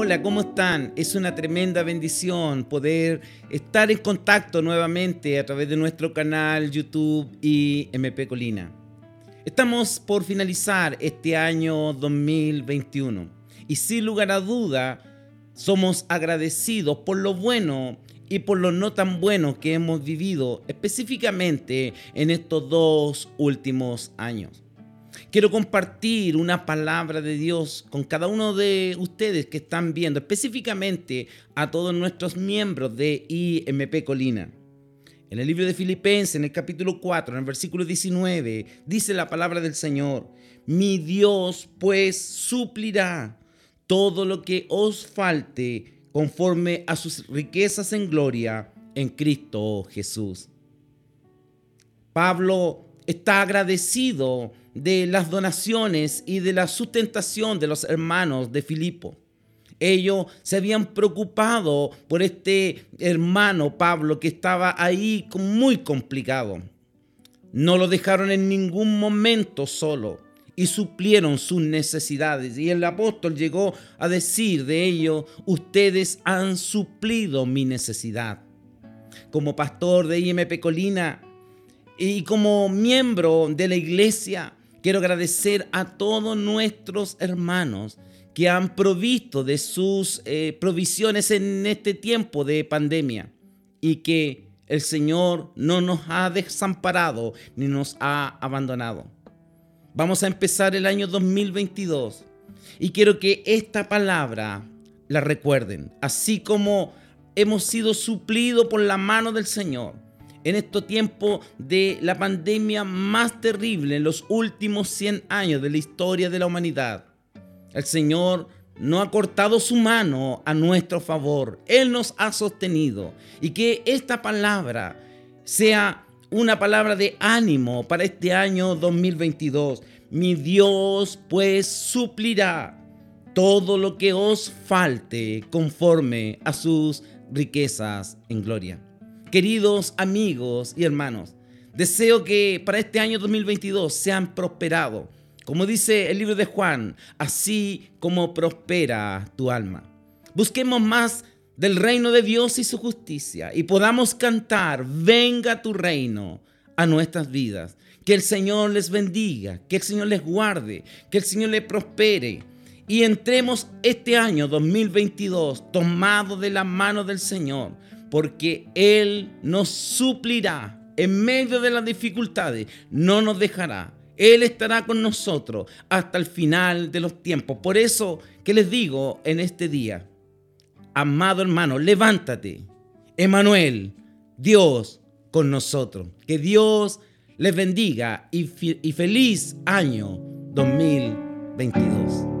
Hola, ¿cómo están? Es una tremenda bendición poder estar en contacto nuevamente a través de nuestro canal YouTube y MP Colina. Estamos por finalizar este año 2021 y sin lugar a duda somos agradecidos por lo bueno y por lo no tan bueno que hemos vivido específicamente en estos dos últimos años. Quiero compartir una palabra de Dios con cada uno de ustedes que están viendo, específicamente a todos nuestros miembros de IMP Colina. En el libro de Filipenses, en el capítulo 4, en el versículo 19, dice la palabra del Señor, mi Dios pues suplirá todo lo que os falte conforme a sus riquezas en gloria en Cristo Jesús. Pablo está agradecido de las donaciones y de la sustentación de los hermanos de Filipo. Ellos se habían preocupado por este hermano Pablo que estaba ahí muy complicado. No lo dejaron en ningún momento solo y suplieron sus necesidades. Y el apóstol llegó a decir de ellos, ustedes han suplido mi necesidad. Como pastor de IMP Colina, y como miembro de la iglesia, quiero agradecer a todos nuestros hermanos que han provisto de sus eh, provisiones en este tiempo de pandemia y que el Señor no nos ha desamparado ni nos ha abandonado. Vamos a empezar el año 2022 y quiero que esta palabra la recuerden, así como hemos sido suplidos por la mano del Señor en este tiempo de la pandemia más terrible en los últimos 100 años de la historia de la humanidad. El Señor no ha cortado su mano a nuestro favor. Él nos ha sostenido. Y que esta palabra sea una palabra de ánimo para este año 2022. Mi Dios pues suplirá todo lo que os falte conforme a sus riquezas en gloria. Queridos amigos y hermanos, deseo que para este año 2022 sean prosperados. Como dice el libro de Juan, así como prospera tu alma. Busquemos más del reino de Dios y su justicia y podamos cantar, venga tu reino a nuestras vidas. Que el Señor les bendiga, que el Señor les guarde, que el Señor les prospere. Y entremos este año 2022 tomado de la mano del Señor porque Él nos suplirá en medio de las dificultades, no nos dejará. Él estará con nosotros hasta el final de los tiempos. Por eso que les digo en este día, amado hermano, levántate. Emanuel, Dios con nosotros. Que Dios les bendiga y, y feliz año 2022.